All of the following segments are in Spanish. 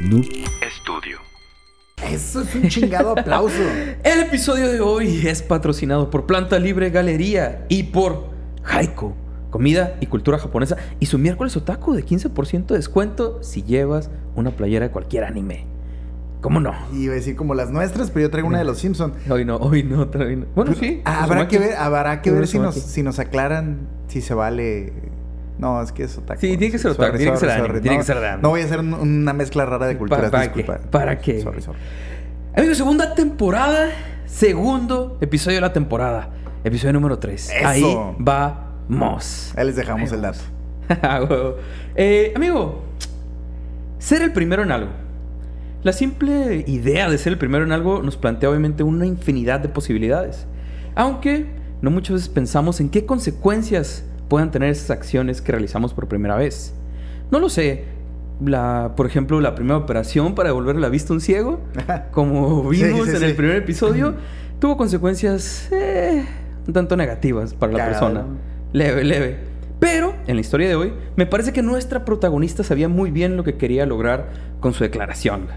Noob Studio. Eso es un chingado aplauso. El episodio de hoy es patrocinado por Planta Libre Galería y por Haiku, comida y cultura japonesa, y su miércoles otaku de 15% de descuento si llevas una playera de cualquier anime. ¿Cómo no? Iba a decir como las nuestras, pero yo traigo una de los Simpsons. Hoy no, hoy no, hoy no. Bueno, sí. Habrá que ver, habrá que ver si nos, si nos aclaran si se vale. No, es que es otaku. Sí, tiene que ser otaku, tiene que ser anime, tiene que ser de anime. No voy a hacer un- una mezcla rara de culturas, ¿Para qué? disculpa. ¿Para qué? Sorry, sorry. Amigos, segunda temporada, segundo episodio de la temporada, episodio número 3. Eso. Ahí vamos. Ahí les dejamos el dato. Ah. Eh, amigo, ser el primero en algo. La simple idea de ser el primero en algo nos plantea obviamente una infinidad de posibilidades. Aunque no muchas veces pensamos en qué consecuencias puedan tener esas acciones que realizamos por primera vez. No lo sé. La, por ejemplo, la primera operación para devolver la vista a un ciego, como vimos sí, en sí. el primer episodio, tuvo consecuencias eh, un tanto negativas para la persona. Leve, leve. Pero, en la historia de hoy, me parece que nuestra protagonista sabía muy bien lo que quería lograr con su declaración.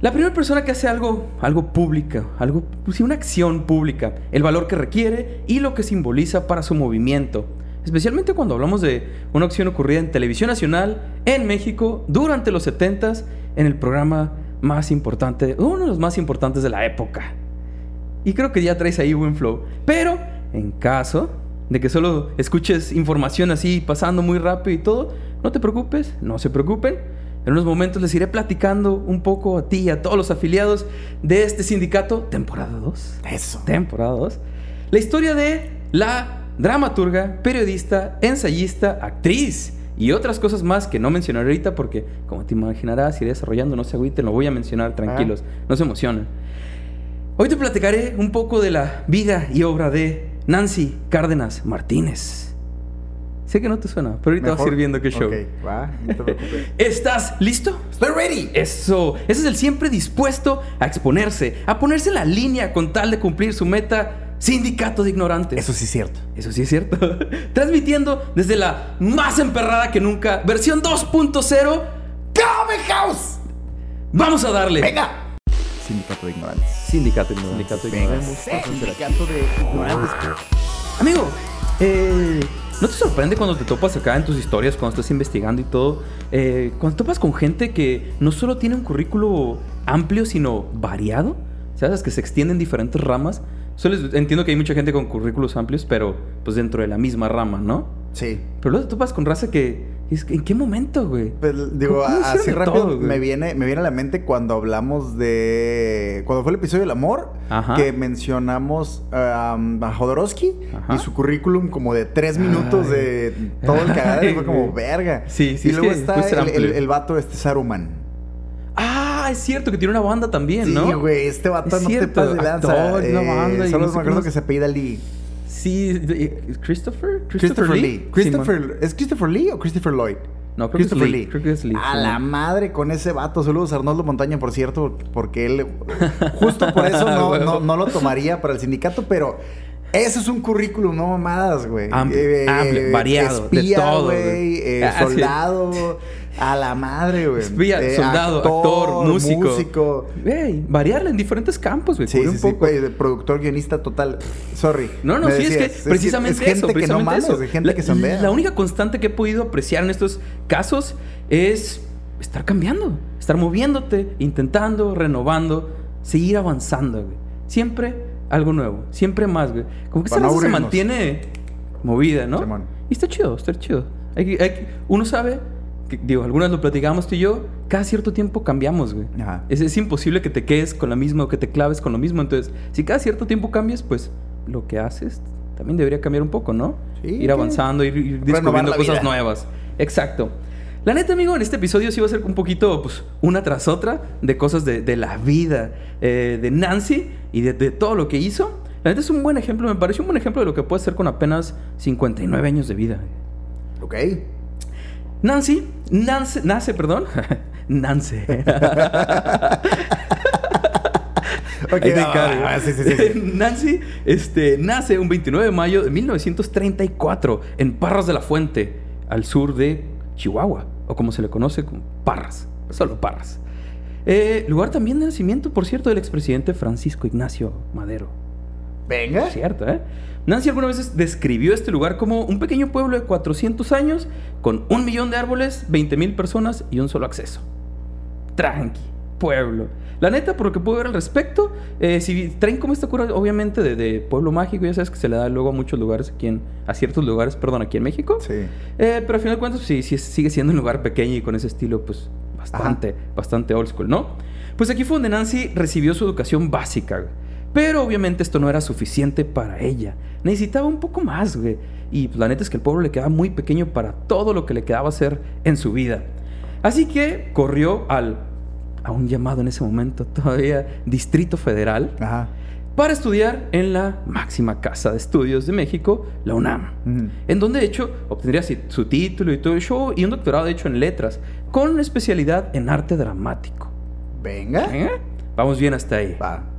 La primera persona que hace algo, algo público, algo, pues una acción pública, el valor que requiere y lo que simboliza para su movimiento. Especialmente cuando hablamos de una acción ocurrida en televisión nacional, en México, durante los 70s, en el programa más importante, uno de los más importantes de la época. Y creo que ya traes ahí buen flow. Pero en caso de que solo escuches información así pasando muy rápido y todo, no te preocupes, no se preocupen. En unos momentos les iré platicando un poco a ti y a todos los afiliados de este sindicato, temporada 2. Eso. Temporada 2. La historia de la dramaturga, periodista, ensayista, actriz y otras cosas más que no mencionaré ahorita porque, como te imaginarás, iré desarrollando, no se agüiten, lo voy a mencionar, tranquilos, no se emocionen. Hoy te platicaré un poco de la vida y obra de Nancy Cárdenas Martínez. Sé que no te suena, pero ahorita vas a ir viendo qué show. Ok, va, no te preocupes. ¿Estás listo? Estoy ready. Eso, ese es el siempre dispuesto a exponerse, a ponerse en la línea con tal de cumplir su meta, sindicato de ignorantes. Eso sí es cierto. Eso sí es cierto. Transmitiendo desde la más emperrada que nunca, versión 2.0. ¡Come House! Vamos a darle. ¡Venga! Sindicato de ignorantes. Sindicato de ignorantes. Sindicato de ignorantes. Sindicato de ignorantes. Amigo, eh, ¿no te sorprende cuando te topas acá en tus historias, cuando estás investigando y todo? eh, cuando topas con gente que no solo tiene un currículo amplio, sino variado, ¿sabes? Que se extiende en diferentes ramas. Solo entiendo que hay mucha gente con currículos amplios, pero pues dentro de la misma rama, ¿no? Sí. Pero luego te topas con raza que... ¿En qué momento, güey? Pues, digo, ¿Cómo hicieron así rápido todo, me viene, me viene a la mente cuando hablamos de. Cuando fue el episodio del amor, Ajá. que mencionamos um, a Jodorowsky Ajá. y su currículum como de tres minutos Ay. de todo el cagadero. y fue como verga. Sí, sí, Y luego está el, el, vato este Saruman. Ah, es cierto que tiene una banda también, ¿no? Sí, güey, este vato Es no cierto, te pases de lanza. actor, una banda y solo no me acuerdo cómo- que se apellida Lee. Sí, de- ¿Christopher? Christopher Lee. Christopher, Simón. ¿Es Christopher Lee o Christopher Lloyd? No, creo que es Christopher Lee. Lee. Creo que es Lee, A sí. la madre con ese vato. Saludos a Arnoldo Montaña, por cierto, porque él. Justo por eso no, no, no lo tomaría para el sindicato, pero. Eso es un currículum, no mamadas, güey. Amplio, amplio, variado, de todo, güey. eh, Ah, soldado. A la madre, güey. Espía, Eh, soldado, actor, músico. músico. Güey, variarla en diferentes campos, güey. Sí, un sí, poco. de productor, guionista total. Sorry. No, no, sí, es que precisamente es gente eso, que no precisamente mames, eso. de gente la, que se ondea. la única constante que he podido apreciar en estos casos es estar cambiando, estar moviéndote, intentando, renovando, seguir avanzando, güey. Siempre algo nuevo, siempre más, güey. Como que esa se mantiene movida, ¿no? Simón. Y está chido, está chido. Hay hay uno sabe, que, digo, algunas lo platicamos tú y yo, cada cierto tiempo cambiamos, güey. Ajá. Es, es imposible que te quedes con la misma o que te claves con lo mismo. Entonces, si cada cierto tiempo cambias, pues lo que haces también debería cambiar un poco, ¿no? Sí, ir avanzando, ir, ir descubriendo cosas vida. nuevas. Exacto. La neta, amigo, en este episodio sí va a ser un poquito, pues, una tras otra de cosas de, de la vida eh, de Nancy y de, de todo lo que hizo. La neta es un buen ejemplo, me parece un buen ejemplo de lo que puede hacer con apenas 59 años de vida. Ok. Nancy, Nance, nace, perdón. Nancy. Ok, Ahí te ah, ah, sí, sí, sí, sí. Nancy este, nace un 29 de mayo de 1934 en Parras de la Fuente, al sur de Chihuahua, o como se le conoce como Parras. Solo Parras. Eh, lugar también de nacimiento, por cierto, del expresidente Francisco Ignacio Madero. Venga. Cierto, ¿eh? Nancy algunas veces describió este lugar como un pequeño pueblo de 400 años con un millón de árboles, 20 mil personas y un solo acceso. Tranqui, pueblo. La neta, por lo que puedo ver al respecto, eh, si traen como esta cura, obviamente, de, de, pueblo mágico, ya sabes que se le da luego a muchos lugares aquí en, a ciertos lugares, perdón, aquí en México. Sí. Eh, pero al final de cuentas, sí, sí, sigue siendo un lugar pequeño y con ese estilo, pues, bastante, Ajá. bastante old school, ¿no? Pues aquí fue donde Nancy recibió su educación básica, Pero obviamente esto no era suficiente para ella. Necesitaba un poco más, güey. Y pues, la neta es que el pueblo le quedaba muy pequeño para todo lo que le quedaba hacer en su vida. Así que corrió al a un llamado en ese momento todavía Distrito Federal Ajá. para estudiar en la máxima casa de estudios de México, la UNAM, uh -huh. en donde de hecho obtendría su título y todo el show y un doctorado de hecho en letras, con especialidad en arte dramático. Venga. ¿Eh? Vamos bien hasta ahí. Va.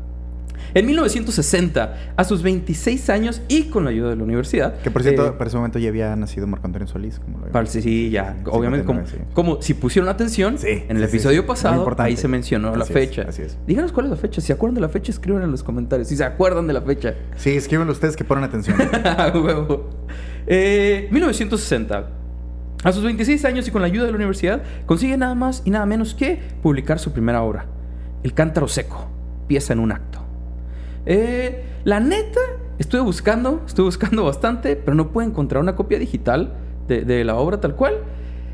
En 1960, a sus 26 años y con la ayuda de la universidad. Que por cierto, eh, para ese momento ya había nacido Marco Antonio Solís. Como lo para, sí, sí, ya. Sí, obviamente, 59, como, sí. como, si pusieron atención, sí, en el episodio pasado, ahí se mencionó así la fecha. Es, así es. Díganos cuál es la fecha. Si se acuerdan de la fecha, escriban en los comentarios. Si se acuerdan de la fecha. Sí, escriban ustedes que ponen atención. huevo. Eh, 1960. A sus 26 años y con la ayuda de la universidad, consigue nada más y nada menos que publicar su primera obra, El Cántaro Seco, pieza en un acto. Eh, la neta, estuve buscando, estuve buscando bastante, pero no pude encontrar una copia digital de, de la obra tal cual.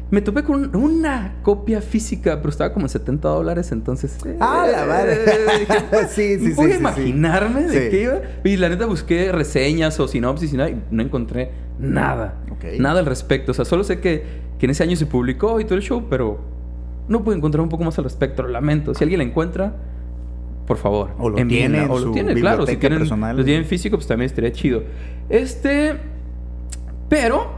Me topé con una copia física, pero estaba como en 70 dólares, entonces... Eh, ¡Ah, la madre! sí, sí, sí. Sí, a imaginarme sí. de Sí. qué iba. Y la neta busqué reseñas o sinopsis y nada, y no encontré nada. Nada al respecto. O sea, solo sé que, que en ese año se publicó y todo el show, pero no pude encontrar un poco más al respecto. Lo lamento. Si alguien la encuentra, por favor, O lo envíenla. tiene en o lo su tiene, claro. Si tienen, personal. lo tienen físico, pues también estaría chido. Este. Pero.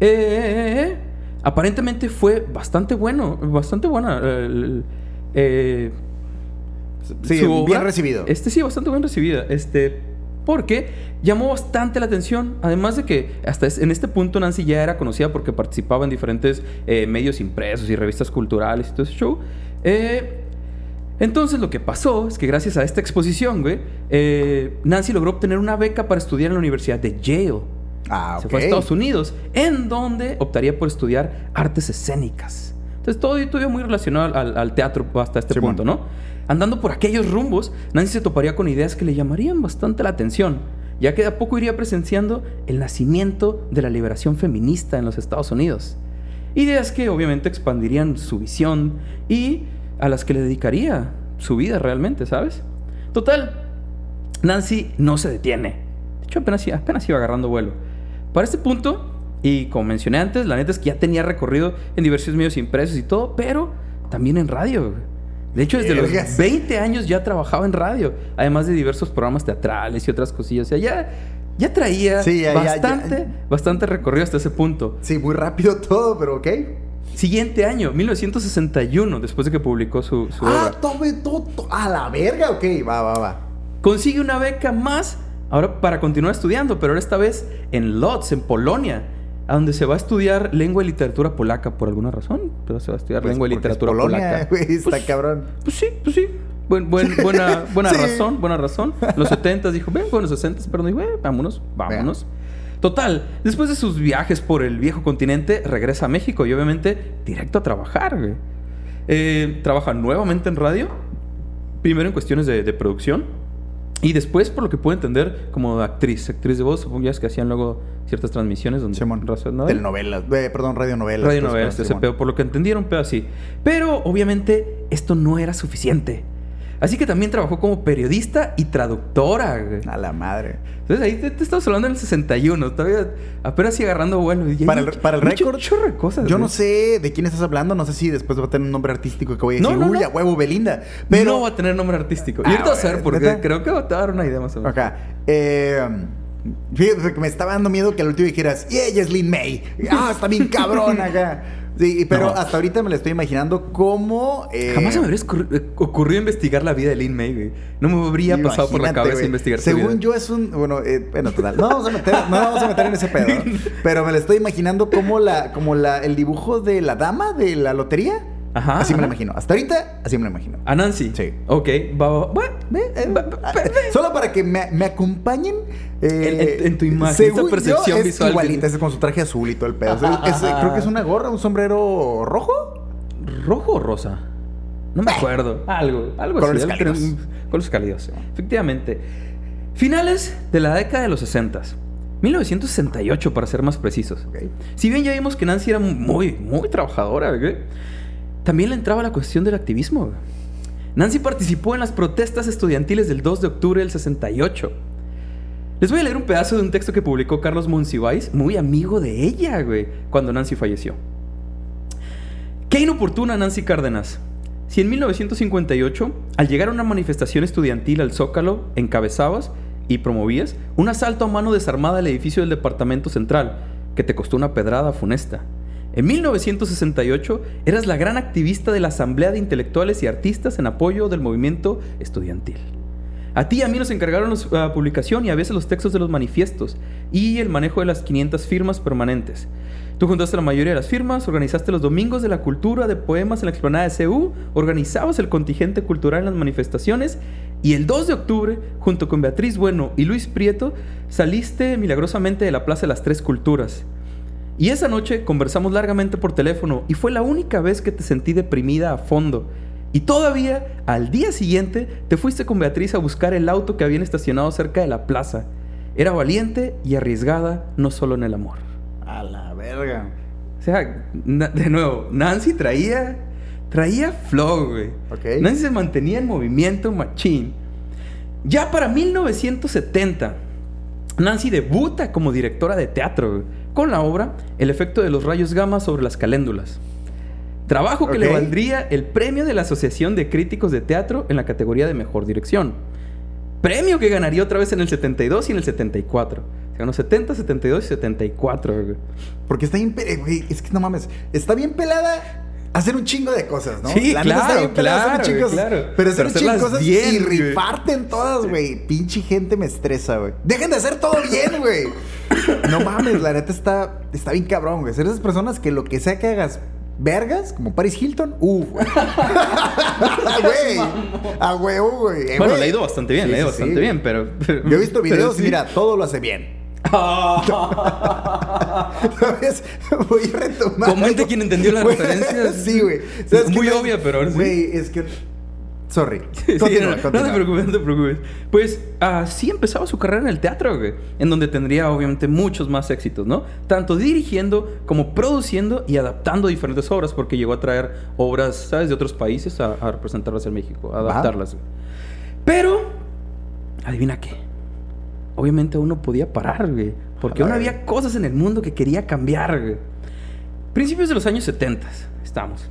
eh, aparentemente fue bastante bueno. Bastante buena. eh, eh, Sí, su bien recibido. Este sí, bastante bien recibida. Este. Porque llamó bastante la atención. Además de que hasta en este punto Nancy ya era conocida porque participaba en diferentes eh, medios impresos y revistas culturales y todo ese show. Eh, entonces lo que pasó es que gracias a esta exposición, güey, eh, Nancy logró obtener una beca para estudiar en la Universidad de Yale. Ah, ok. Se fue a Estados Unidos, en donde optaría por estudiar artes escénicas. Entonces todo estuvo muy relacionado al, al teatro hasta este punto, ¿no? Andando por aquellos rumbos, Nancy se toparía con ideas que le llamarían bastante la atención, ya que de a poco iría presenciando el nacimiento de la liberación feminista en los Estados Unidos. Ideas que obviamente expandirían su visión y a las que le dedicaría su vida realmente, ¿sabes? Total, Nancy no se detiene. De hecho, apenas, apenas iba agarrando vuelo. Para este punto, y como mencioné antes, la neta es que ya tenía recorrido en diversos medios impresos y todo, pero también en radio. De hecho, desde los Vergas. 20 años ya trabajaba en radio, además de diversos programas teatrales y otras cosillas. O sea, ya, ya traía Sí, ya- ya- bastante, ya- bastante recorrido hasta ese punto. Sí, muy rápido todo, pero ok. Siguiente año, 1961, después de que publicó su, su Ah, obra. tome todo. A la verga, ok. Va, va, va. Consigue una beca más ahora para continuar estudiando, pero ahora esta vez en Lodz, en Polonia, a donde se va a estudiar lengua y literatura polaca por alguna razón. Pero se va a estudiar Pues lengua y porque es literatura Polonia, polaca. güey, está Pues, cabrón. Pues sí, pues sí. Buen- buen- buena buena Sí. razón, buena razón. Los 70 dijo, ven, bueno, los 60 perdón, dijo, "Eh, vámonos, vámonos. Total, después de sus viajes por el viejo continente, regresa a México y obviamente directo a trabajar, güey. Eh, trabaja nuevamente en radio, primero en cuestiones de, de producción y después, por lo que puedo entender, como actriz, actriz de voz, supongo ya es que hacían luego ciertas transmisiones donde... Simón. Telenovelas. Eh, perdón, radionovelas. Radio pues, novelas, pues, ese pedo, por lo que entendieron, pedo así. Pero obviamente esto no era suficiente. Así que también trabajó como periodista y traductora. güey. A la madre. Entonces ahí te, te estamos hablando en el 61, todavía apenas así agarrando vuelo. Para el, para el récord, cosas. yo no sé de quién estás hablando. No sé si después va a tener un nombre artístico que voy a decir, no, uy, no. a huevo, Belinda. Pero. No va a tener nombre artístico. Ah, y ahorita a ver porque ¿neta? creo que va a dar una idea más o menos. Acá. Eh, fíjate que me estaba dando miedo que al último dijeras, y ella es Lin May. Ah, está bien cabrón acá. Sí, pero No. hasta ahorita me la estoy imaginando como. eh, Jamás se me habría eh, ocurrido investigar la vida de Lin May, güey. No me habría pasado por la cabeza güey. investigar su Según vida. yo es un... Bueno, eh, bueno, total. No vamos a meter, no vamos a meter en ese pedo. Pero me la estoy imaginando como la, como la, el dibujo de la dama de la lotería. Ajá, Así me ajá. imagino. Hasta ahorita, así me la imagino. ¿A Nancy? Sí. Ok, va, va, eh, ah, Solo para que me, me acompañen. eh, En- en- en tu imagen, esa percepción yo, es visual Igualita, es con su traje azul y todo el pedo. Es- creo que es una gorra, un sombrero rojo. ¿Rojo o rosa? No me acuerdo. Algo, algo Colores así. cálidos. Colores cálidos. Efectivamente. Finales de la década de los 60. 1968 para ser más precisos. Si bien ya vimos que Nancy era muy, muy trabajadora, también le entraba la cuestión del activismo. Nancy participó en las protestas estudiantiles del 2 de octubre del 68. Les voy a leer un pedazo de un texto que publicó Carlos Monsiváis, muy amigo de ella, güey, cuando Nancy falleció. Qué inoportuna Nancy Cárdenas. Si en 1958, al llegar a una manifestación estudiantil al Zócalo, encabezabas y promovías un asalto a mano desarmada al edificio del Departamento Central, que te costó una pedrada funesta. En 1968 eras la gran activista de la Asamblea de Intelectuales y Artistas en apoyo del movimiento estudiantil. A ti y a mí nos encargaron la publicación y a veces los textos de los manifiestos y el manejo de las 500 firmas permanentes. Tú juntaste la mayoría de las firmas, organizaste los domingos de la cultura de poemas en la explanada de CU, organizabas el contingente cultural en las manifestaciones y el 2 de octubre, junto con Beatriz Bueno y Luis Prieto, saliste milagrosamente de la Plaza de las Tres Culturas. Y esa noche conversamos largamente por teléfono y fue la única vez que te sentí deprimida a fondo. Y todavía, al día siguiente, te fuiste con Beatriz a buscar el auto que habían estacionado cerca de la plaza. Era valiente y arriesgada, no solo en el amor. A la verga. O sea, de nuevo, Nancy traía, traía flow, güey. Ok. Nancy se mantenía en movimiento machín. Ya para 1970, Nancy debuta como directora de teatro güey, con la obra El efecto de los rayos gamma sobre las caléndulas. Trabajo que le valdría el premio de la Asociación de Críticos de Teatro en la categoría de Mejor Dirección. Premio que ganaría otra vez en el 72 y en el 74. Se ganó 70, 72 y 74. güey. Porque está bien. güey, es que no mames. Está bien pelada hacer un chingo de cosas, ¿no? Sí, claro, hacer claro, claro. Pero hacer Pero un chingo de cosas bien, y güey. rifarte en todas, güey. Pinche gente me estresa, güey. Dejen de hacer todo bien, güey. No mames, la neta está, está bien cabrón, güey. Ser esas personas que lo que sea que hagas. Vergas, como Paris Hilton, uh, güey. Güey, a huevo, güey. Eh, Bueno, le ha ido bastante bien, Sí, le ha ido sí, bastante sí. bien, pero... Yo he visto pero videos y mira, todo lo hace bien. ¿Sabes? Voy a retomar. Comente quien entendió la referencia. Sí, güey. Es ¿Sabes qué muy obvia, pero. Güey, es que. Sorry. Continúa, no, no continúa. te preocupes, no te preocupes. Pues así empezaba su carrera en el teatro, güey. En donde tendría obviamente muchos más éxitos, ¿no? Tanto dirigiendo como produciendo y adaptando diferentes obras, porque llegó a traer obras, ¿sabes?, de otros países a, a representarlas en México, a adaptarlas. güey. Pero, adivina qué. Obviamente uno podía parar, güey. Porque aún había cosas en el mundo que quería cambiar, güey. Principios de los años 70, estamos.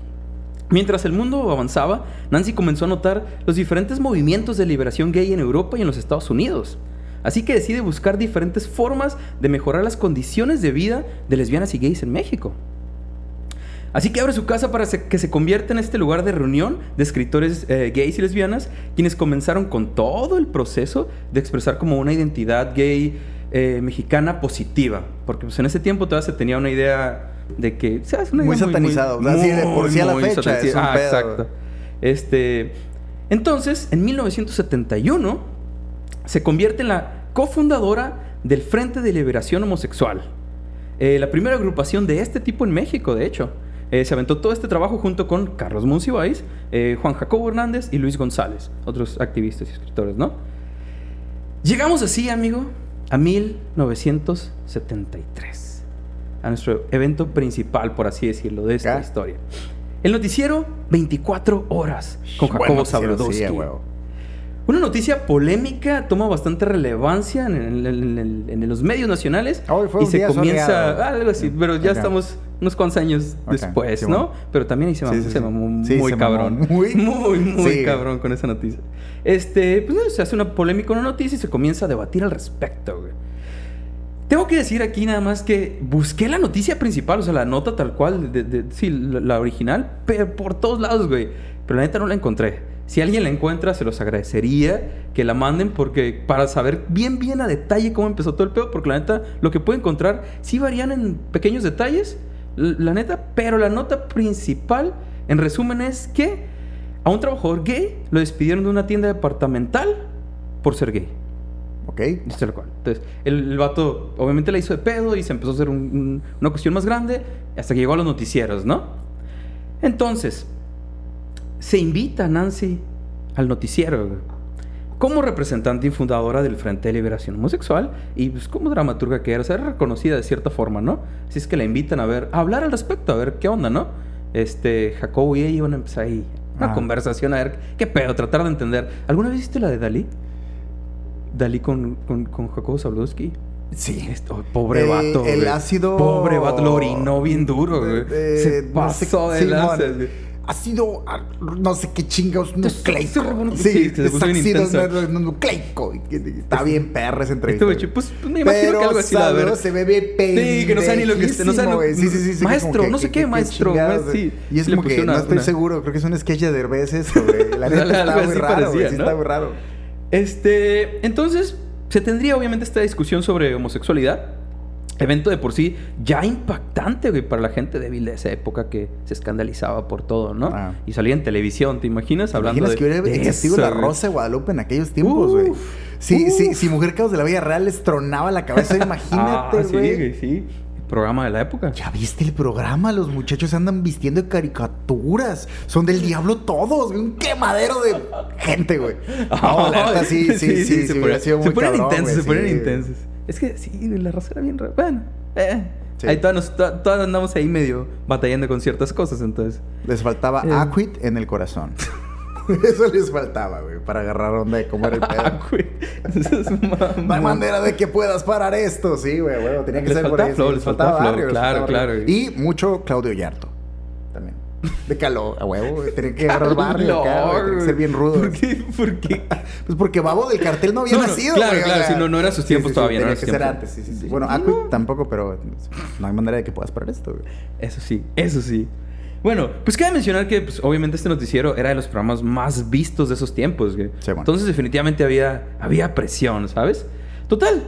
Mientras el mundo avanzaba, Nancy comenzó a notar los diferentes movimientos de liberación gay en Europa y en los Estados Unidos. Así que decide buscar diferentes formas de mejorar las condiciones de vida de lesbianas y gays en México. Así que abre su casa para que se convierta en este lugar de reunión de escritores eh, gays y lesbianas, quienes comenzaron con todo el proceso de expresar como una identidad gay eh, mexicana positiva. Porque pues, en ese tiempo todavía se tenía una idea de que... ¿sabes? Una Muy idea satanizado, o sea, así de por sí a la muy fecha, satanizada. es un Ah, pedo, exacto. Este, entonces, en 1971, se convierte en la cofundadora del Frente de Liberación Homosexual. Eh, la primera agrupación de este tipo en México, de hecho. Eh, se aventó todo este trabajo junto con Carlos Monsiváis, eh, Juan Jacobo Hernández y Luis González, otros activistas y escritores, ¿no? Llegamos así, amigo, a 1973, a nuestro evento principal, por así decirlo, de esta historia. El noticiero 24 horas con Jacobo huevo. Una noticia polémica toma bastante relevancia en, el- en el- en los medios nacionales Hoy fue y un se día comienza soleado. algo así, pero ya estamos unos cuantos años Ok, después, sí, ¿no? bueno. Pero también ahí se, mamó, sí, se sí. mamó Sí, muy se mamó cabrón, muy- muy, muy Sí. cabrón con esa noticia. Este, pues no, se hace una polémica una noticia y se comienza a debatir al respecto, güey. Tengo que decir aquí nada más que busqué la noticia principal, o sea, la nota tal cual, de, de- sí, la, la original, pero por todos lados, güey. Pero la neta no la encontré. Si alguien la encuentra, se los agradecería que la manden porque para saber bien, bien a detalle cómo empezó todo el pedo, porque la neta, lo que puedo encontrar sí varían en pequeños detalles, la neta, pero la nota principal En resumen es que a un trabajador gay lo despidieron de una tienda departamental por ser gay. Ok. Dice lo cual. Entonces, el, el vato obviamente la hizo de pedo y se empezó a hacer un- un- una cuestión más grande hasta que llegó a los noticieros, ¿no? Entonces, se invita a Nancy al noticiero como representante y fundadora del Frente de Liberación Homosexual y pues como dramaturga que era, era reconocida de cierta forma, ¿no? Así es que la invitan a ver, a hablar al respecto, a ver qué onda, ¿no? Este, Jacobo y ella iban a empezar ahí una Ah. conversación, a ver qué pedo, tratar de entender. ¿Alguna vez viste la de Dalí? Dalí con, con, con Jacobo Zabludowski. Sí. Esto, pobre El- vato. el güey. ácido- Pobre vato, lo orinó bien duro, güey. Eh, Se no sé- pasó de lanzas, Ha sido ah, no sé qué chingados nucleico. sí, ácido nucleico. Está bien perra esa entrevista. Este pues, pues, me imagino Pero que algo así ver. se ve bien Sí, que no sabe ni lo que esté, no sabe lo-. Sí, sí, sí, sí, Maestro, que- no sé qué, que maestro, chingados, güey, sí. Y es como que no estoy una- seguro. Creo que es un sketch de Derbez eso, güey. La neta está muy raro, Sí ¿no? está muy raro. Este, entonces, se tendría obviamente esta discusión sobre homosexualidad. Evento de por sí ya impactante, güey, para la gente débil de esa época que se escandalizaba por todo, ¿no? Ah. Y salía en televisión, ¿te imaginas? ¿Te Hablando imaginas de, que hubiera existido eso, la güey? Rosa de Guadalupe en aquellos tiempos, güey? Uf, Si, si, Mujer Caos de la Vida Real les tronaba la cabeza, imagínate, Ah, sí, güey. güey, sí. El programa de la época. ¿Ya viste el programa? Los muchachos andan vistiendo de caricaturas. Son del diablo todos, güey. Un quemadero de gente, güey. No, la neta, sí, sí, sí. sí, se ponen, sido se muy ponen cabrón, intensos, güey, se ponen sí. intensos. Es que sí, la raza era bien rara. Bueno, eh. Sí. Ahí todas, nos- todas andamos ahí medio batallando con ciertas cosas, entonces. Les faltaba Eh. Aquit en el corazón. Eso les faltaba, güey, para agarrar onda de cómo era el pedo. Eso es No hay manera de que puedas parar esto. Sí, güey, güey. Tenía que Les ser por faltaba ahí. flow, les faltaba flow, barrio, claro, faltaba claro, barrio. Y mucho Claudio Yarto. De calor, a huevo. Tenía que agarrar barrio acá, güey. Tenía que ser bien rudo. ¿Por qué? ¿Por qué? Pues porque Babo del cartel no había No, no, nacido, claro, güey, o claro, sea. sí, no- no era sus tiempos todavía, no era que ser antes, sí, sí. Bueno. Aquit tampoco, pero no hay manera de que puedas parar esto, güey. Eso sí, eso sí. Bueno, pues queda mencionar que pues, obviamente este noticiero era de los programas más vistos de esos tiempos, güey. Sí, bueno. Entonces definitivamente había, había presión, ¿sabes? Total,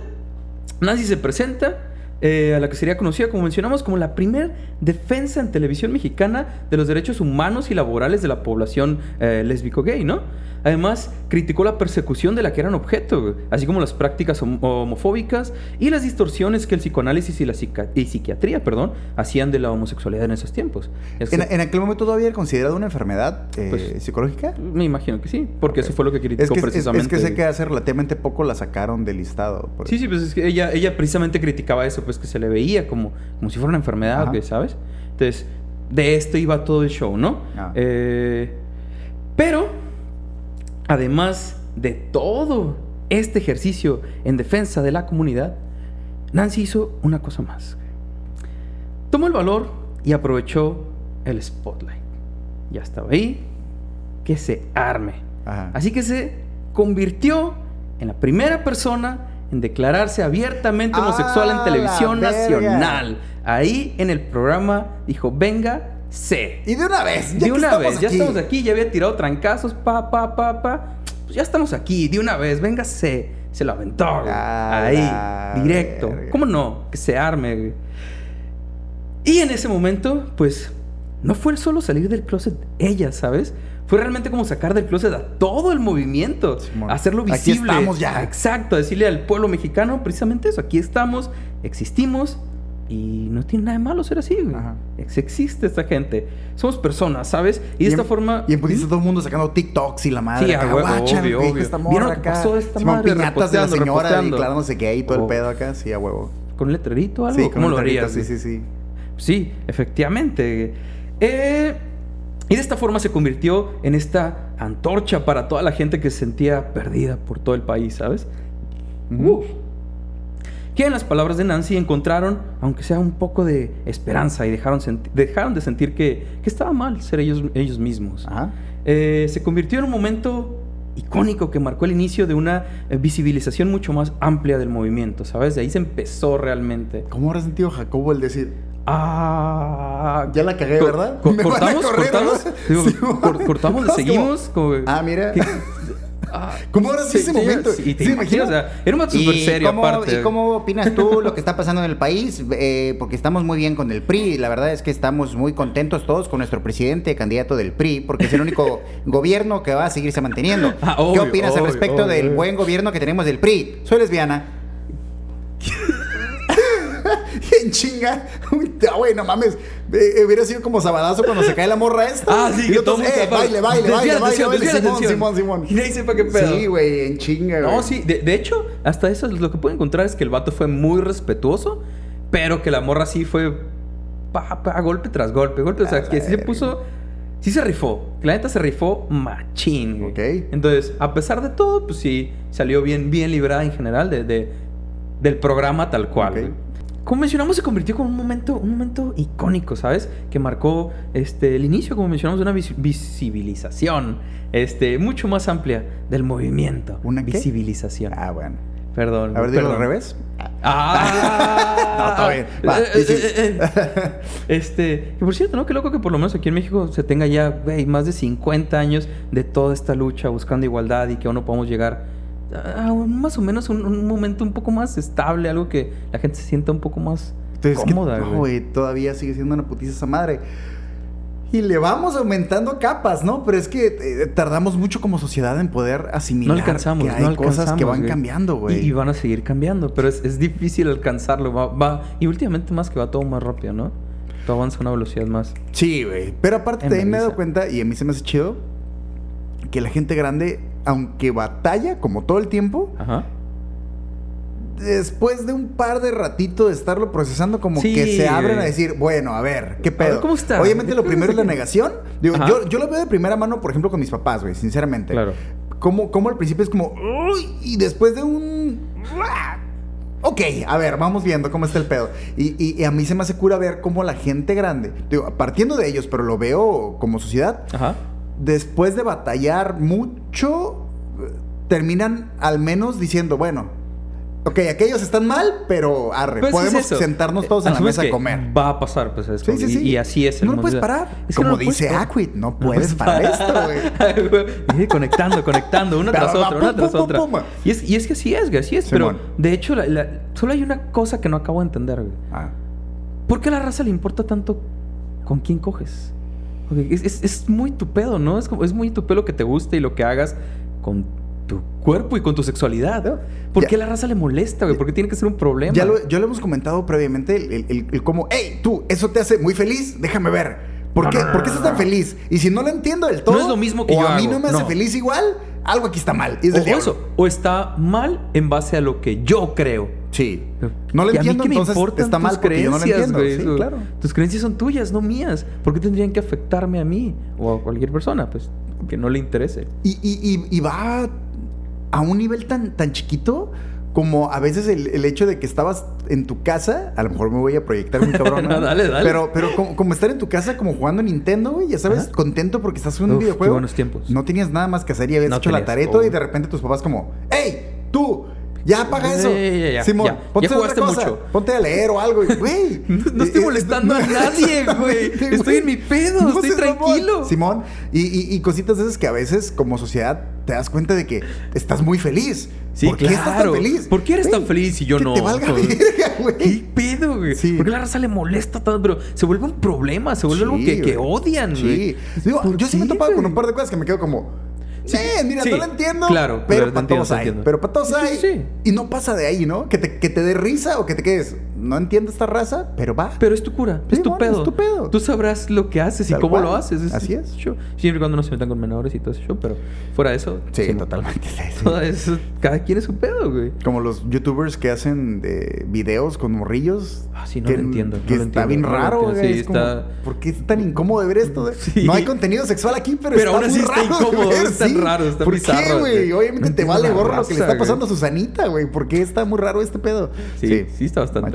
Nancy se presenta eh, a la que sería conocida, como mencionamos, como la primer defensa en televisión mexicana de los derechos humanos y laborales de la población eh, lésbico-gay, ¿no? Además, criticó la persecución de la que eran objeto, así como las prácticas hom- homofóbicas y las distorsiones que el psicoanálisis y la y psiquiatría, perdón, hacían de la homosexualidad en esos tiempos. Es En, que- en aquel momento todavía era considerado una enfermedad eh, Pues, psicológica. me imagino que sí, porque eso fue lo que criticó Es que, es, precisamente. es que sé que hace relativamente poco la sacaron del listado. Sí, sí, pues es que ella, ella precisamente criticaba eso, pues que se le veía como, como si fuera una enfermedad, Ajá. ¿sabes? Entonces, de esto iba todo el show, ¿no? Ah. Eh, pero, además de todo este ejercicio en defensa de la comunidad, Nancy hizo una cosa más. Tomó el valor y aprovechó el spotlight. Ya estaba ahí, que se arme. Ajá. Así que se convirtió en la primera persona en declararse abiertamente ¡A homosexual en televisión nacional. Ahí en el programa dijo, venga, sé. Y de una vez, ya de una vez, ya estamos aquí, ya había tirado trancazos, pa, pa, pa, pa. Pues ya estamos aquí, de una vez, venga, sé. Se lo aventó, güey. A Ahí, directo. verga. ¿Cómo no? Que se arme, güey. Y en ese momento, pues, no fue solo salir del closet ella, ¿sabes? Fue realmente como sacar del closet a todo el movimiento, hacerlo Aquí visible. estamos ya. Exacto, decirle al pueblo mexicano precisamente eso. Aquí estamos, existimos y no tiene nada de malo ser así, güey. Ajá. Ex- Existe esta gente. Somos personas, ¿sabes? Y de esta en- forma. Y en putiza todo el mundo sacando TikToks y la madre. Sí, acá, huevo, obvio, obvio. esta ¿Vieron acá? pasó esta Simón, madre? piñatas de la señora declarándose gay y todo Oh. el pedo acá. Sí, a huevo. ¿Con letrerito o algo? Sí, con ¿Cómo un lo letrerito, harías? Sí, sí, sí. Sí, efectivamente. Eh, y de esta forma se convirtió en esta antorcha para toda la gente que se sentía perdida por todo el país, ¿sabes? Uf. Que en las palabras de Nancy encontraron, aunque sea un poco de esperanza, y dejaron, dejaron de sentir que, que estaba mal ser ellos, ellos mismos. Ajá. Eh, se convirtió en un momento icónico que marcó el inicio de una eh, visibilización mucho más amplia del movimiento, ¿sabes? De ahí se empezó realmente. ¿Cómo habrá sentido Jacobo el decir, Ah, ya la cagué, verdad? co- ¿Me van a ¿Cortamos? correr, ¿Cortamos? verdad? Digo, Sí, cor- ¿Cortamos? ¿Le es como, seguimos? Como- Ah, mira. ¿Qué? ¿Cómo ahora sí, ese momento? Sí, te ¿Sí, imaginas, o sea, era un súper ¿Y serio cómo, aparte. ¿Y cómo opinas tú lo que está pasando en el país? Eh, porque estamos muy bien con el PRI. La verdad es que estamos muy contentos todos con nuestro presidente, candidato del PRI, porque es el único gobierno que va a seguirse manteniendo. Ah, ¿Qué obvio, opinas al respecto obvio, del obvio. buen gobierno que tenemos del PRI? Soy lesbiana. en chinga. Ah, güey, no mames. Eh, hubiera sido como sabadazo cuando se cae la morra esta. Ah, sí, y que todo eh, baile, baile, Desvía baile, baile, atención, Simón, atención. Simón, Simón. Y nadie sepa qué pedo. Sí, güey, en chinga, güey. No, sí, de, de hecho, hasta eso lo que puedo encontrar es que el vato fue muy respetuoso, pero que la morra sí fue pa, pa, golpe tras golpe, golpe. O sea, que sí se puso. Sí se rifó. La neta se rifó machín, güey. Ok. Entonces, a pesar de todo, pues sí, salió bien, bien librada en general de, de- del programa tal cual. Ok. Como mencionamos, se convirtió como un momento, un momento icónico, ¿sabes? Que marcó este, el inicio, como mencionamos, de una vis- visibilización este, mucho más amplia del movimiento. ¿Una qué? Visibilización. Ah, bueno. Perdón. A ver, perdón. al revés. Ah, No, está bien. Va, Eh, eh, eh. Este, que por cierto, ¿no? Qué loco que por lo menos aquí en México se tenga ya, güey, más de 50 años de toda esta lucha buscando igualdad y que aún no podamos llegar a un- más o menos un, un momento un poco más estable, algo que la gente se sienta un poco más Entonces, es que, cómoda, no, güey. güey, todavía sigue siendo una putiza esa madre. Y le vamos aumentando capas, ¿no? Pero es que eh, tardamos mucho como sociedad en poder asimilar No alcanzamos, que hay no cosas que alcanzamos, van güey. cambiando, Y, güey. y van a seguir cambiando, pero es, es difícil alcanzarlo. Va, va- y últimamente más que va todo más rápido, ¿no? Todo avanza a una velocidad más. Sí, güey. Pero aparte también me he dado cuenta, y a mí se me hace chido, que la gente grande, aunque batalla como todo el tiempo, Ajá. después de un par de ratito de estarlo procesando, como Sí, que se abren a güey. decir, bueno, a ver, ¿qué ver, pedo? ¿cómo está? Obviamente ¿Qué lo primero es la negación. Digo, Ajá. yo, yo lo veo de primera mano, por ejemplo, con mis papás, güey, sinceramente. Claro. Como, como al principio es como, "Uy", y después de un... Ok, a ver, vamos viendo cómo está el pedo. Y, y- y a mí se me hace cura ver cómo la gente grande, digo, partiendo de ellos, pero lo veo como sociedad, Ajá. Después de batallar mucho, terminan al menos diciendo, bueno, ok, aquellos están mal, pero arre, Pues, podemos es sentarnos todos en la mesa a comer. Va a pasar, pues es Sí, sí, y- sí. Y, así es. el No lo puedes parar. es que Como no dice. Aquid, no puedes parar esto, güey. conectando, conectando, una tras otra, una tras otra. Y es, y es que así es, güey, así es. Simón. Pero de hecho, la- la- solo hay una cosa que no acabo de entender, güey. Ah, ¿Por qué a la raza le importa tanto con quién coges? Es, es- es muy tu pedo, ¿no? Es, como, es muy tu pedo lo que te guste y lo que hagas con tu cuerpo y con tu sexualidad. No, ¿Por ya. qué la raza le molesta, güey? ¿Por qué tiene que ser un problema? Ya lo, ya lo hemos comentado previamente, el, el- el- el cómo, hey, tú, eso te hace muy feliz, déjame ver. ¿Por No, qué, no, no, ¿por qué no, estás tan no. feliz? Y si no lo entiendo del todo, es lo mismo que o yo a mí no me hace no. feliz igual, algo aquí está mal. es o eso, o está mal en base a lo que yo creo. Sí. No lo ¿Y a mí entiendo, me entonces importan está tus mal porque yo no creencias, entiendo. güey? Sí, claro. Tus creencias son tuyas, no mías. ¿Por qué tendrían que afectarme a mí o a cualquier persona? Pues que no le interese. Y, y- y- y va a un nivel tan, tan chiquito como a veces el, el hecho de que estabas en tu casa, a lo mejor me voy a proyectar muy cabrón. No, dale, dale. Pero, pero como, como estar en tu casa como jugando Nintendo, güey, ya sabes, Ajá. contento porque estás en un videojuego. qué buenos tiempos. No tenías nada más que hacer y habías No hecho la tenías, tarea y todo, y oh. de repente tus papás como, ¡Ey! ¡Tú! ¡Ya apaga eso! Ya, ya, ya, Simón, ponte hacer otra jugaste cosa. mucho. Ponte a leer o algo, güey. No, no estoy eh, molestando a nadie, güey. Estoy en mi pedo, estoy tranquilo. Simón, y, y- y cositas de esas que a veces como sociedad te das cuenta de que estás muy feliz. Sí, ¿Por qué estás tan feliz? ¿Por qué eres Güey, tan feliz y yo que no? te valga verga, ¿Qué güey. pedo, güey? Sí. ¿Por qué la raza le molesta tanto? Pero se vuelve un problema, se vuelve algo que, odian, güey. Sí. Digo, ¿Por yo sí me he qué, topado con un par de cosas que me quedo como. Sí, mira, sí, no lo entiendo. claro, pero para entiendo, todos hay. Pero para todos Sí, hay. sí, sí. Y no pasa de ahí, ¿no? Que te, que te dé risa o que te quedes. No entiendo esta raza, pero va. Pero es tu cura, Sí, es tu bueno, pedo. es tu pedo. Tú sabrás lo que haces y cómo cual. lo haces. Así es. show. Siempre y cuando no se metan con menores y todo show, pero fuera de eso. sí, sí, totalmente. sí, sí. Todo eso, cada quien es su pedo, güey. Como los youtubers que hacen de videos con morrillos. Ah, sí, no que, lo entiendo, no Que lo está entiendo, bien no raro, güey. Sí, es como, está- ¿Por qué es tan incómodo de ver esto? No hay contenido sexual aquí, pero, Pero está aún así muy está raro incómodo, ver, está sí. raro, está ¿Por bizarro, qué, güey? Obviamente te vale gorro lo que le está pasando a Susanita, güey. ¿Por qué está muy raro este pedo? Sí, sí, está bastante.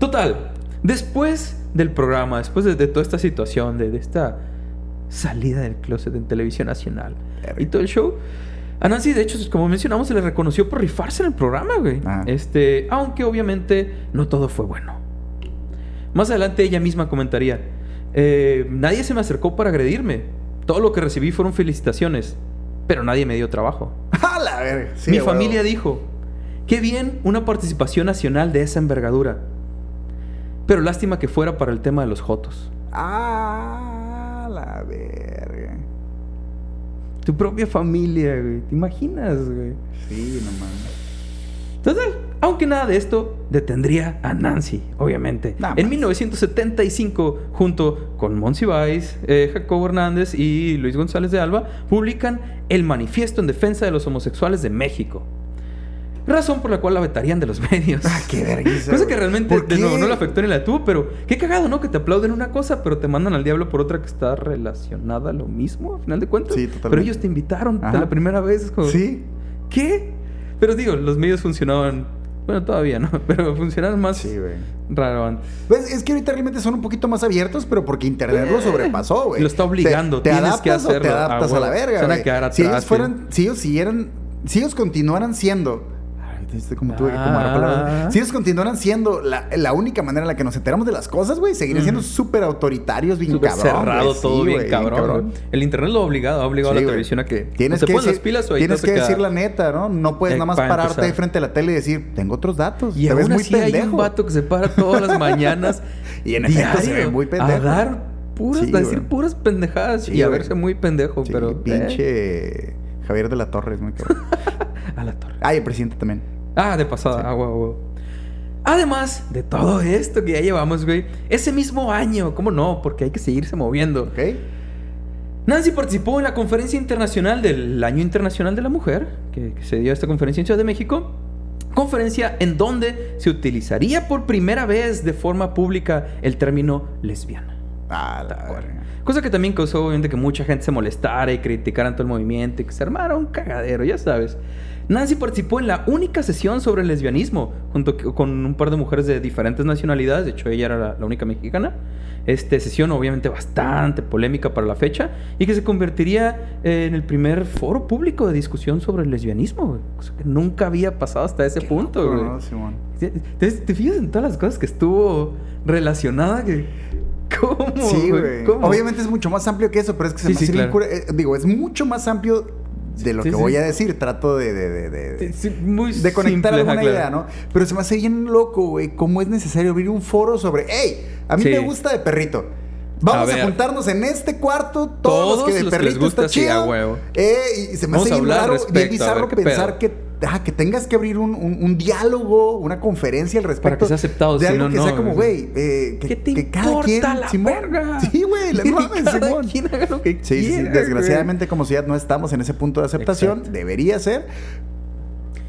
Total, después del programa, después de, de toda esta situación, de, de esta salida del closet en televisión nacional y todo el show, a Nancy, de hecho, como mencionamos, se le reconoció por rifarse en el programa, güey. Ah. Este, aunque obviamente no todo fue bueno. Más adelante ella misma comentaría, "Eh, nadie se me acercó para agredirme. Todo lo que recibí fueron felicitaciones. pero nadie me dio trabajo. A la verga. Sí, Mi huevo. familia dijo, qué bien una participación nacional de esa envergadura. Pero lástima que fuera para el tema de los jotos. Ah, la verga. Tu propia familia, güey. ¿Te imaginas, güey? Sí, no mames. Total, aunque nada de esto detendría a Nancy, obviamente. Nada en más. 1975, junto con Monsiváis, eh, Jacobo Hernández y Luis González de Alba, publican el Manifiesto en Defensa de los Homosexuales de México. Razón por la cual la vetarían de los medios. Ah, qué vergüenza, Cosa que realmente, ¿Por de nuevo, no le afectó ni la tuvo, pero qué cagado, ¿no? Que te aplauden una cosa, pero te mandan al diablo por otra que está relacionada a lo mismo, a final de cuentas. Sí, totalmente. Pero ellos te invitaron Ajá. la primera vez. como, Sí. ¿Qué? Pero digo, los medios funcionaban. Bueno, todavía no, pero funcionaban más Sí, güey. raro antes. Pues es que ahorita realmente son un poquito más abiertos, pero porque Internet lo Eh, sobrepasó, güey. lo está obligando, Te, te tienes que adaptas o te hacerlo. adaptas Ah, a la verga, Se van a Si ellos fueran, si ellos siguieran, si ellos continuaran siendo Como tuve que Ah. palabras. Si ellos continuaran siendo la, la única manera en la que nos enteramos de las cosas, güey, seguirían siendo súper autoritarios, bien Súper cabrón. cerrado. Sí, todo, bien cabrón. güey. El internet lo ha obligado, ha obligado Sí, a la televisión a que Tienes o te que pones decir, las pilas o ahí tienes que decir la neta, ¿no? No puedes Eh, nada más para pararte ahí frente a la tele y decir, tengo otros datos. Y te ves aún muy así hay pendejo. un vato que se para todas las mañanas Y en efecto se ve muy pendejo. A dar puras, Sí, a decir puras pendejadas y a verse muy pendejo, pero... eh, pinche Javier de la Torre, es muy cabrón. a la torre. Ah, y el presidente también. Ah, de pasada. Sí. Ah, huevo, huevo. Además de todo esto que ya llevamos, güey, ese mismo año, ¿cómo no? Porque hay que seguirse moviendo. ¿Ok? Nancy participó en la Conferencia Internacional del Año Internacional de la Mujer, que, que se dio esta conferencia en Ciudad de México. Conferencia en donde se utilizaría por primera vez de forma pública el término lesbiana. Ah, la. Cosa que también causó obviamente que mucha gente se molestara y criticaran todo el movimiento y que se armara un cagadero, ya sabes. Nancy participó en la única sesión sobre el lesbianismo, junto con un par de mujeres de diferentes nacionalidades, de hecho ella era la, la única mexicana. Este, sesión obviamente bastante polémica para la fecha y que se convertiría en el primer foro público de discusión sobre el lesbianismo, cosa que nunca había pasado hasta ese punto. loco, güey. ¿no, Simón? ¿Te, te- te fijas en todas las cosas que estuvo relacionada? Que, ¿Cómo? Sí, güey. ¿Cómo? Obviamente es mucho más amplio que eso, pero es que se Sí, me hace claro. eh, digo, es mucho más amplio de lo Sí, que sí. voy a decir. Trato de, de, de, de- Sí, muy de conectar alguna idea, ¿no? Pero se me hace bien loco, güey, cómo es necesario abrir un foro sobre, hey, a mí me gusta de perrito. Vamos A juntarnos en este cuarto, todos, los que de que les perrito gusta, está chido. Eh, y se me Vamos hace bien raro, bien bizarro pensar pedo. que, ah, que tengas que abrir un, un- un diálogo, una conferencia al respecto. que sea aceptado, De si algo no, que no, sea como, güey. eh, que, ¿Qué te que cada quien, la Simón. verga? Sí, güey, la mames, cada Simón. quien haga lo que Sí, sí, sí. Desgraciadamente, como sociedad no estamos en ese punto de aceptación. Exacto. Debería ser.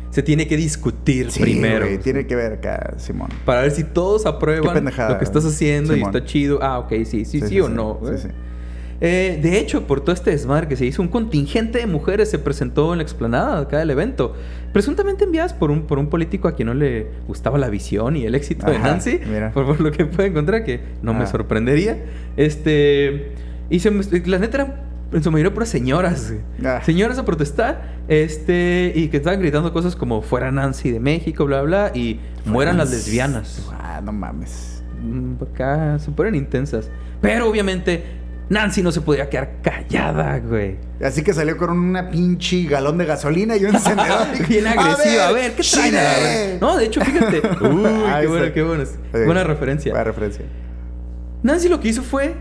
Se tiene que discutir Sí, primero. tiene que ver acá, Simón. Para ver si todos aprueban lo que estás haciendo Simón. y está chido. Ah, ok, sí, sí, sí, o no. Sí, sí. Eh, de hecho, por todo este desmadre que se hizo, un contingente de mujeres se presentó en la explanada acá del evento, presuntamente enviadas por un, por un político a quien no le gustaba la visión y el éxito de Nancy, por, por lo que puede encontrar, que no me Ajá. sorprendería. Este, y se, la neta eran en su mayoría puras señoras. Ah. señoras a protestar, este, y que estaban gritando cosas como fuera Nancy de México, bla, bla, y mueran las lesbianas. Ah, no mames. Mm, Acá se ponen intensas. Pero obviamente Nancy no se podía quedar callada, güey. Así que salió con una pinche galón de gasolina y un encendedor. Bien agresiva. A ver, ¿qué a Chile. verga? No, de hecho, fíjate. Uy, Ahí qué bueno, qué bueno. Sí. Buena referencia. Buena referencia. Nancy lo que hizo fue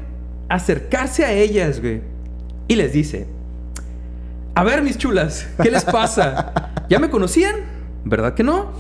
acercarse a ellas, güey. Y les dice: A ver, mis chulas, ¿qué les pasa? ¿Ya me conocían? ¿Verdad que no?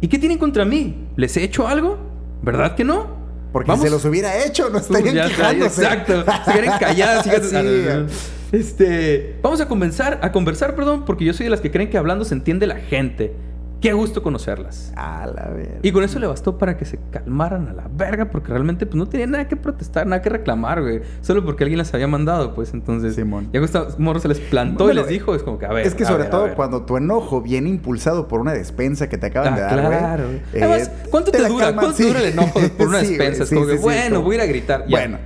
¿Y qué tienen contra mí? ¿Les he hecho algo? ¿Verdad que no? Porque Vamos. se los hubiera hecho, no Uh, estarían está, quejándose. Exacto. Quieren calladas. Sí. Este, vamos a conversar, a conversar, perdón, porque yo soy de las que creen que hablando se entiende la gente. Qué gusto conocerlas. A la verga. Y con eso le bastó para que se calmaran a la verga, porque realmente pues no tenían nada que protestar, nada que reclamar, güey. Solo porque alguien las había mandado, pues entonces. Simón. Ya esta morro se les plantó Bueno, y les dijo, es como que a ver. es que sobre ver, todo cuando tu enojo viene impulsado por una despensa que te acaban Ah, de dar, güey. claro. eh, Además, ¿cuánto te, dura? ¿Cuánto sí. dura el enojo por una Sí, despensa? Es como que, bueno, como- voy a ir a gritar. Ya. Bueno.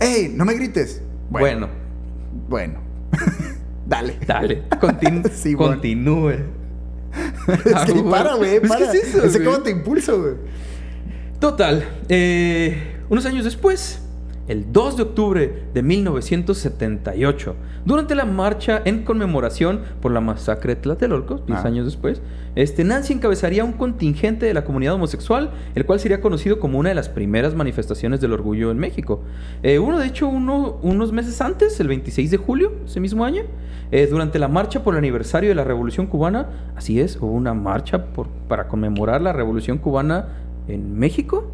¡Ey! No me grites. Bueno, Bueno. Dale. dale. continu- bueno. continúe. es Ah, que ni güey. para, güey. Es que para. es eso, Ese cómo te impulso, güey. Total, eh, unos años después, el 2 de octubre de 1978, durante la marcha en conmemoración por la masacre de Tlatelolco, 10 Ah. años después, este, Nancy encabezaría un contingente de la comunidad homosexual, el cual sería conocido como una de las primeras manifestaciones del orgullo en México. Eh, uno, de hecho, uno, unos meses antes, el 26 de julio, ese mismo año, eh, durante la marcha por el aniversario de la Revolución Cubana, así es, hubo una marcha por, para conmemorar la Revolución Cubana en México.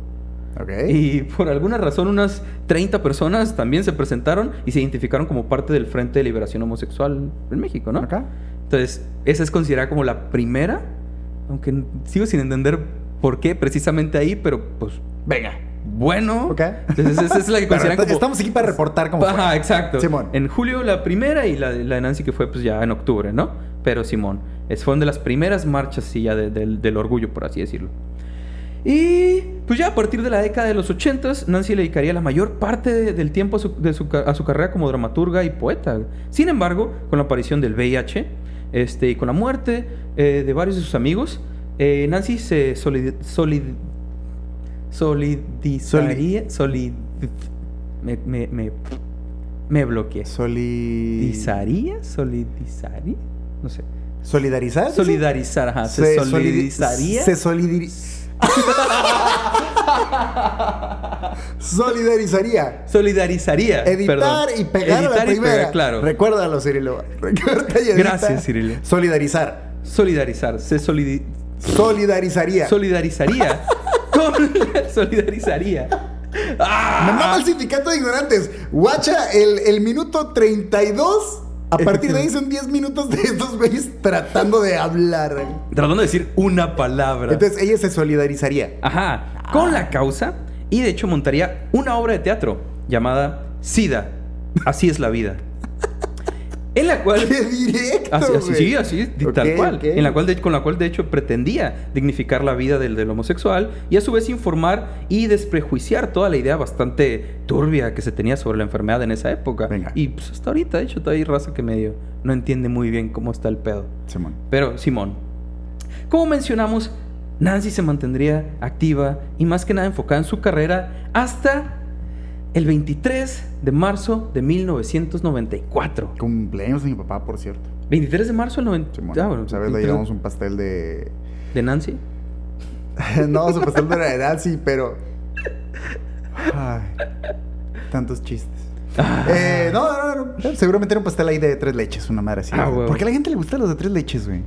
Ok. Y por alguna razón unas 30 personas también se presentaron y se identificaron como parte del Frente de Liberación Homosexual en México, ¿no? Acá. Entonces, esa es considerada como la primera, aunque sigo sin entender por qué precisamente ahí, pero pues venga, bueno. Ok. Entonces, esa es la que consideran como... Estamos aquí para reportar cómo Ajá, fue. exacto. Simón. En julio la primera y la, la de Nancy que fue pues ya en octubre, ¿no? Pero Simón, es, fueron de las primeras marchas sí, ya de- del- del orgullo, por así decirlo. Y pues ya a partir de la década de los 80 Nancy le dedicaría la mayor parte de- del tiempo a su, de su a su carrera como dramaturga y poeta. Sin embargo, con la aparición del VIH este, y con la muerte eh, de varios de sus amigos, eh, Nancy se solid, solid- solidizaría... solid- me, me, me, me bloqueé. Soli... ¿Solidizaría? ¿Solidizaría? No sé. ¿Solidarizar? Solidarizar, ajá. ¿Se, solidi- solidarizaría? Se solidarizaría. Solidarizaría. Solidarizaría. Editar perdón. y pegar a la Editar y primera. pegar, claro. Recuérdalo, Cirilo. Gracias, Cirilo. Solidarizar. Solidarizar. Se solidi- Solidarizaría. solidarizaría. solidarizaría. ¡Ah! Me mama el sindicato de ignorantes. Guacha, el, el minuto 32. A partir de ahí son 10 minutos de estos güeyes tratando de hablar. Tratando de decir una palabra. Entonces ella se solidarizaría. Ajá, con la causa y de hecho montaría una obra de teatro llamada SIDA, así es la vida. En la cual... ¡Qué directo! Así, así, sí, así, tal cual. En la cual de- con la cual, de hecho, pretendía dignificar la vida del, del homosexual y a su vez informar y desprejuiciar toda la idea bastante turbia que se tenía sobre la enfermedad en esa época. Venga. Y pues hasta ahorita, de hecho, todavía hay raza que medio no entiende muy bien cómo está el pedo. Simón. Pero, Simón, como mencionamos, Nancy se mantendría activa y más que nada enfocada en su carrera hasta el 23 de marzo de 1994. Cumpleaños de mi papá, por cierto. 23 de marzo del 90. Simón. Ah, bueno, ¿Sabes? Le 23 llevamos un pastel de. ¿De Nancy? no, su pastel no era de Nancy, pero. Ay, tantos chistes. Ah. Eh, no, no, no. Seguramente era un pastel ahí de tres leches, una madre así. Ah. ¿Por qué a la gente le gustan los de tres leches, güey?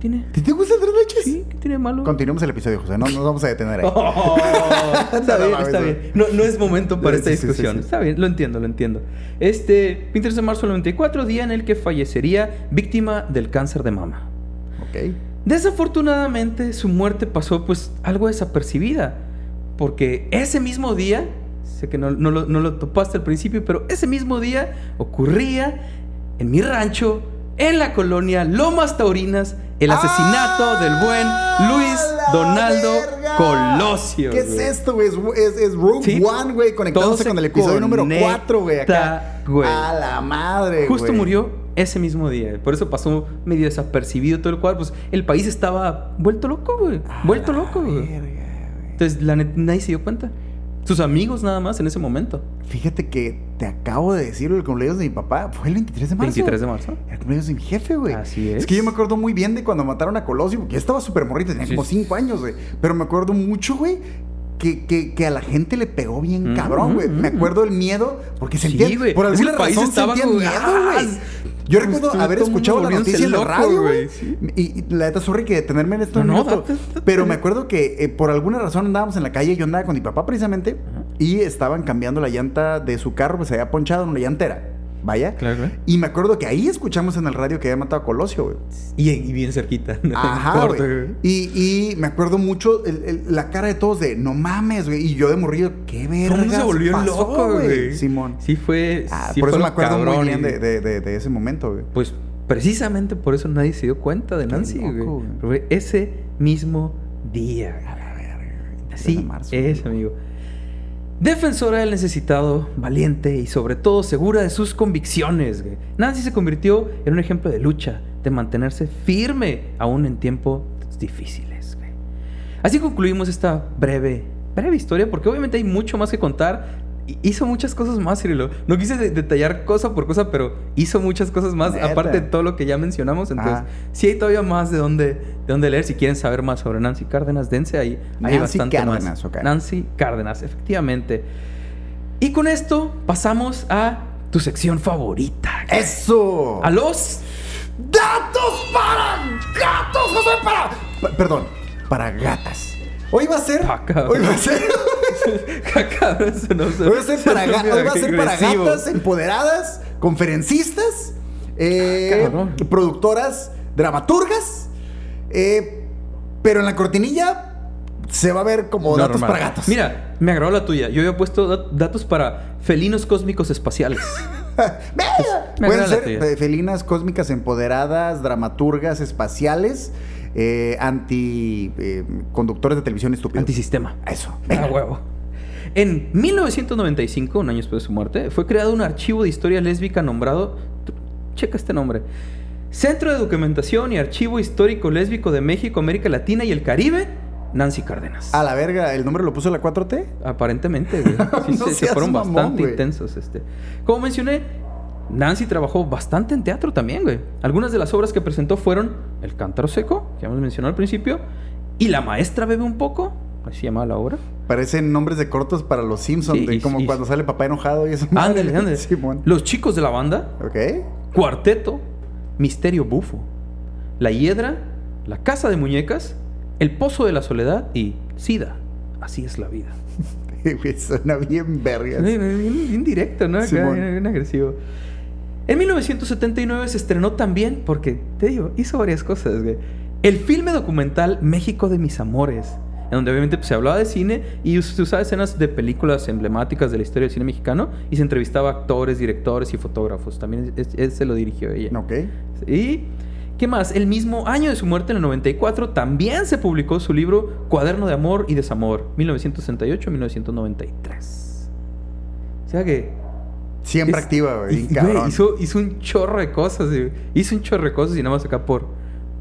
¿Qué tiene? ¿Te, te gustan tres leches? Sí, ¿qué tiene malo? Continuemos el episodio, José. No nos vamos a detener ahí. Oh, está bien, está bien. No, no es momento para Sí, esta sí, discusión. sí. Está bien, lo entiendo, lo entiendo. Este, 23 de marzo del 94, día en el que fallecería víctima del cáncer de mama. Ok. Desafortunadamente, su muerte pasó pues algo desapercibida. Porque ese mismo día, sé que no, no lo, no lo topaste al principio, pero ese mismo día ocurría en mi rancho, en la colonia Lomas Taurinas, el asesinato ¡Ah, del buen Luis Donaldo verga! Colosio. ¿Qué es esto, güey? Es, es, es Rogue Sí. One, güey, conectándose con el episodio número conecta, 4, güey, acá. güey. A la madre, Justo güey. murió ese mismo día. Por eso pasó medio desapercibido todo el cuadro. Pues el país estaba vuelto loco, güey. Vuelto loco, güey. verga, güey. Entonces, la net- nadie se dio cuenta. Sus amigos nada más en ese momento. Fíjate que te acabo de decir el cumpleaños de mi papá. Fue el 23 de marzo. 23 de marzo. Era el cumpleaños de mi jefe, güey. Así es. Es que yo me acuerdo muy bien de cuando mataron a Colosio, porque yo estaba súper morrito, tenía Sí, como sí. 5 años, güey. Pero me acuerdo mucho, güey, que, que, que a la gente le pegó bien Mm, cabrón, güey. mm, Me mm. acuerdo el miedo, porque Sí, sentía, güey. por alguna el país razón estaba sentía miedo, güey. Yo recuerdo Estuvo haber escuchado la noticia en loco, radio, güey, sí. Y, y la neta, sorry que detenerme en esto No, no, minuto. date, date. Pero me acuerdo que eh, por alguna razón andábamos en la calle, yo andaba con mi papá precisamente, Ajá. y estaban cambiando la llanta de su carro, pues se había ponchado en una llantera. Vaya. Claro, claro. Y me acuerdo que ahí escuchamos en el radio que había matado a Colosio, güey. Y, y bien cerquita. Ajá, güey. Y, y me acuerdo mucho el- el- la cara de todos de no mames, güey. Y yo de morrillo, qué verga. ¿Cómo se volvió loco, güey? Simón. Sí fue... Ah, sí por fue eso me acuerdo muy cabrón bien y- de, de- de- de ese momento, güey. Pues precisamente por eso nadie se dio cuenta de Nancy, loco, güey. ese mismo día. A la verga, güey. 23 de Así marzo, es, amigo. Defensora del necesitado, valiente y sobre todo segura de sus convicciones. Nancy se convirtió en un ejemplo de lucha, de mantenerse firme aún en tiempos difíciles. Así concluimos esta breve, breve historia, porque obviamente hay mucho más que contar hizo muchas cosas más, Cirilo. No quise de- detallar cosa por cosa, pero hizo muchas cosas más, Neta. aparte de todo lo que ya mencionamos. Entonces, Ajá. sí hay todavía más de dónde, de dónde leer. Si quieren saber más sobre Nancy Cárdenas, dense ahí. Hay Nancy bastante Cárdenas, más. ok. Nancy Cárdenas, efectivamente. Y con esto pasamos a tu sección favorita. ¡Eso! A los... ¡Datos para gatos! ¡José, para! Pa- perdón, para gatas. Hoy va a ser. Ah, hoy va a ser. Cabrón, eso no se- Hoy va a ser para, ga- hoy va a ser para gatas empoderadas, conferencistas, eh, Cabrón. productoras, dramaturgas. eh, pero en la cortinilla se va a ver como datos Normal. para gatos. Mira, me agradó la tuya. Yo había puesto dat- datos para felinos cósmicos me Pueden ser felinas cósmicas empoderadas, dramaturgas espaciales, eh, anti eh, conductores de televisión estúpidos. Antisistema. Eso. Ah, venga. huevo. En 1995, un año después de su muerte, fue creado un archivo de historia lésbica nombrado. Checa este nombre. Centro de Documentación y Archivo Histórico Lésbico de México, América Latina y el Caribe, Nancy Cárdenas. A la verga, ¿el nombre lo puso la 4T? Aparentemente, güey. Sí, No se- fueron mamón, bastante güey. intensos. Este. Como mencioné, Nancy trabajó bastante en teatro también, güey. Algunas de las obras que presentó fueron El Cántaro Seco, que hemos mencionado al principio, y La Maestra Bebe un poco, así se llamaba la obra. Parecen nombres de cortos para los Simpsons, Sí, de y- como y- cuando sale papá enojado y eso. Ándale, ándale. Simón. Los Chicos de la Banda, Ok. Cuarteto, Misterio Bufo, La Hiedra, La Casa de Muñecas, El Pozo de la Soledad y Sida. Así es la vida. Suena bien vergas. Bien, bien- bien directo, ¿no? Acá, bien, bien agresivo. En 1979 se estrenó también, porque te digo, hizo varias cosas, güey. El filme documental México de mis amores, en donde obviamente pues, se hablaba de cine y se usaba escenas de películas emblemáticas de la historia del cine mexicano y se entrevistaba a actores, directores y fotógrafos. También es- es- se lo dirigió ella. Ok. Y, ¿qué más? El mismo año de su muerte, en el 94, también se publicó su libro Cuaderno de Amor y Desamor, 1968-1993. O sea que... Siempre es- activa, güey. cabrón. hizo, hizo un chorro de cosas, güey. Hizo un chorro de cosas y nada más acá por,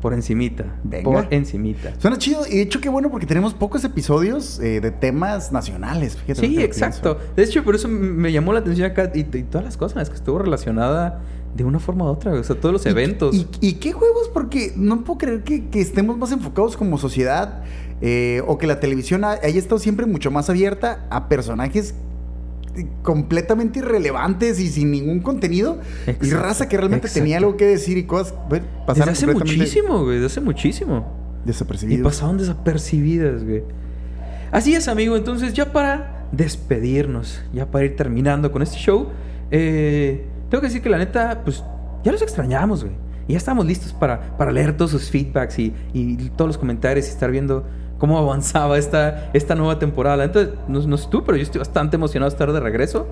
por encimita. Venga. Por encimita. Suena chido. Y de hecho, qué bueno porque tenemos pocos episodios eh, de temas nacionales. Fíjate Sí, exacto. De hecho, por eso me llamó la atención acá y, y todas las cosas en las que estuvo relacionada de una forma u otra. O sea, todos los ¿Y- eventos. Y, y qué juegos? Porque no puedo creer que, que estemos más enfocados como sociedad eh, o que la televisión ha- haya estado siempre mucho más abierta a personajes completamente irrelevantes y sin ningún contenido y raza que realmente exacto. tenía algo que decir y cosas bueno, Desde pasaron hace muchísimo, güey. Desde hace muchísimo. Y desapercibidos. pasaron desapercibidas, güey. Así es, amigo. Entonces, ya para despedirnos, ya para ir terminando con este show, eh, tengo que decir que la neta, pues, ya los extrañamos, güey. Y ya estamos listos para, para leer todos sus feedbacks y, y todos los comentarios y estar viendo cómo avanzaba esta, esta nueva temporada. Entonces, no, no sé tú, pero yo estoy bastante emocionado de estar de regreso.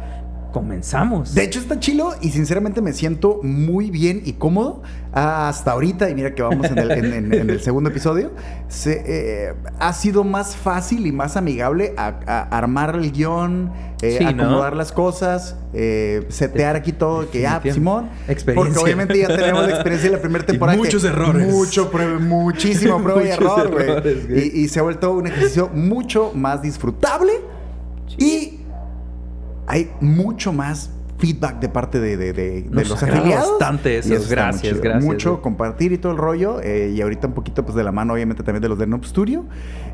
Comenzamos. De hecho, está chilo y sinceramente me siento muy bien y cómodo hasta ahorita. Y mira que vamos en el, en- en- en el segundo episodio. Se, eh, ha sido más fácil y más amigable a, a armar el guion, eh, Sí, ¿no? acomodar las cosas, eh, setear aquí todo. Que ya, Definitivamente. Simón. Experiencia. Porque obviamente ya tenemos la experiencia de la primera Y temporada. que- muchos errores. Mucho, muchísimo prueba y error, güey. Y, y se ha vuelto un ejercicio mucho más disfrutable. Y hay mucho más feedback de parte de, de- de- de los afiliados. bastante eso. Muy Gracias, chido. gracias, Mucho güey. compartir y todo el rollo. eh, y ahorita un poquito pues de la mano, obviamente, también de los de Noob Studio.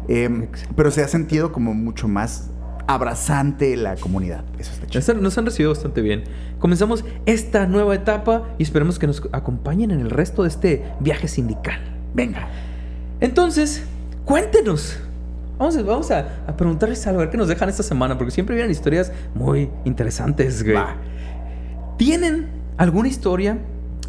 Eh, Exacto. pero se ha sentido como mucho más abrazante la comunidad. Eso está chido. Nos han recibido bastante bien. Comenzamos esta nueva etapa y esperemos que nos acompañen en el resto de este viaje sindical. Venga. Entonces, cuéntenos. Vamos, a, vamos a, a preguntarles algo, a ver qué nos dejan esta semana, porque siempre vienen historias muy interesantes, güey. ¿Tienen alguna historia,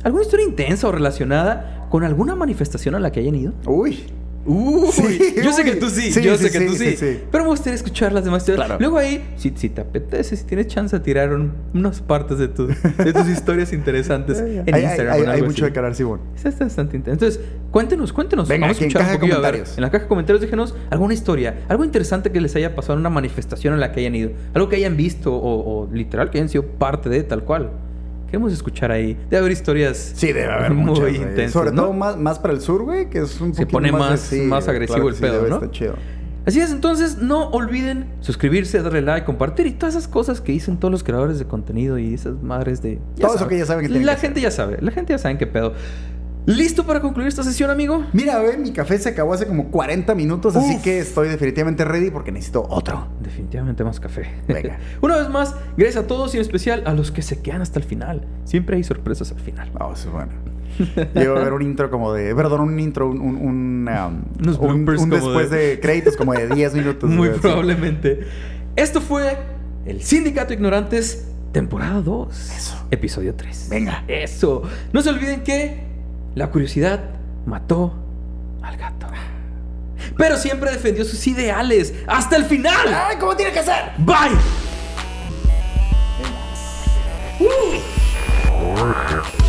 alguna historia intensa o relacionada con alguna manifestación a la que hayan ido? Uy. Uy, Sí, yo sé que tú sí, Sí, yo sí, sé que sí, tú sí, sí, sí. Pero me gustaría escuchar las demás historias. Claro. Luego ahí, si, si te apetece, si tienes chance de tirar un- unas partes de, tu- de tus historias interesantes en Hay, Instagram. hay- mucho así. de hablar, Simón. Está, está bastante intenso. Entonces, cuéntenos, cuéntenos. Venga, Vamos a en escuchar caja un de poquillo, ver, comentarios. en la caja de comentarios déjenos alguna historia, algo interesante que les haya pasado en una manifestación a la que hayan ido. Algo que hayan visto o, o literal que hayan sido parte de tal cual. Queremos escuchar ahí. Debe haber historias Sí, debe haber muy muchas, intensas. Sobre ¿no? todo más, más para el sur, güey, que es un Se poquito pone más, más- agresivo el pedo, ¿no? estar chido. Así es, entonces no olviden suscribirse, darle like, compartir y todas esas cosas que dicen todos los creadores de contenido y esas madres de... Todo eso que ya saben que La que gente ya sabe, la gente ya sabe qué pedo. ¿Listo para concluir esta sesión, amigo? Mira, güey, mi café se acabó hace como 40 minutos, así que estoy definitivamente ready porque necesito otro. Definitivamente más café. Venga. Una vez más, gracias a todos y en especial a los que se quedan hasta el final. Siempre hay sorpresas al final. Vamos, Oh, bueno. Llego a ver un intro como de. Perdón, un intro, un. un, un, um, un- un después de- de... créditos como de 10 minutos. Muy probablemente. Esto fue el Sindicato Ignorantes, temporada 2. Eso. Episodio 3. Venga. Eso. No se olviden que la curiosidad mató al gato. Pero siempre defendió sus ideales hasta el final. ¡Ay, cómo tiene que ser! Bye. Orca.